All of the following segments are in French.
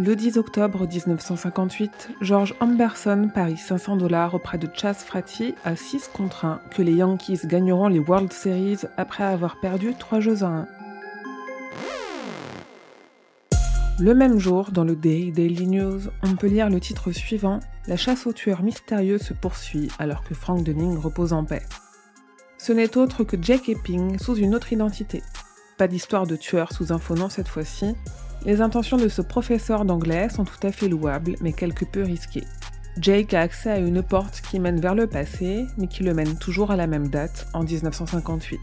Le 10 octobre 1958, George Amberson parie 500 dollars auprès de Chas Fratty à 6 contre 1 que les Yankees gagneront les World Series après avoir perdu 3 jeux à 1. Le même jour, dans le Day Daily News, on peut lire le titre suivant La chasse aux tueurs mystérieux se poursuit alors que Frank Dunning repose en paix. Ce n'est autre que Jake Epping sous une autre identité. Pas d'histoire de tueur sous un faux nom cette fois-ci, les intentions de ce professeur d'anglais sont tout à fait louables, mais quelque peu risquées. Jake a accès à une porte qui mène vers le passé, mais qui le mène toujours à la même date, en 1958.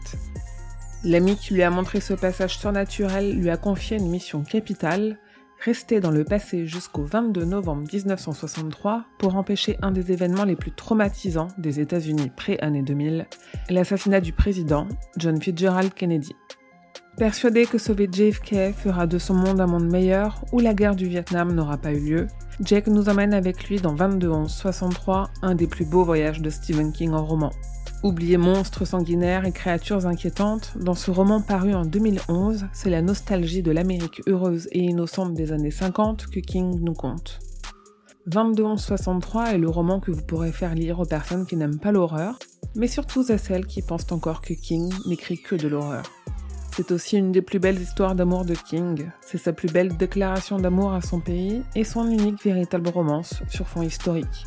L'ami qui lui a montré ce passage surnaturel lui a confié une mission capitale, rester dans le passé jusqu'au 22 novembre 1963 pour empêcher un des événements les plus traumatisants des États-Unis pré-année 2000, l'assassinat du président John Fitzgerald Kennedy. Persuadé que sauver JFK fera de son monde un monde meilleur où la guerre du Vietnam n'aura pas eu lieu, Jake nous emmène avec lui dans 22-11-63, un des plus beaux voyages de Stephen King en roman. Oubliez monstres sanguinaires et créatures inquiétantes, dans ce roman paru en 2011, c'est la nostalgie de l'Amérique heureuse et innocente des années 50 que King nous conte. 22-11-63 est le roman que vous pourrez faire lire aux personnes qui n'aiment pas l'horreur, mais surtout à celles qui pensent encore que King n'écrit que de l'horreur. C'est aussi une des plus belles histoires d'amour de King. C'est sa plus belle déclaration d'amour à son pays et son unique véritable romance sur fond historique.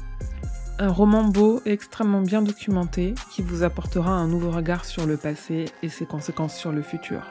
Un roman beau et extrêmement bien documenté qui vous apportera un nouveau regard sur le passé et ses conséquences sur le futur.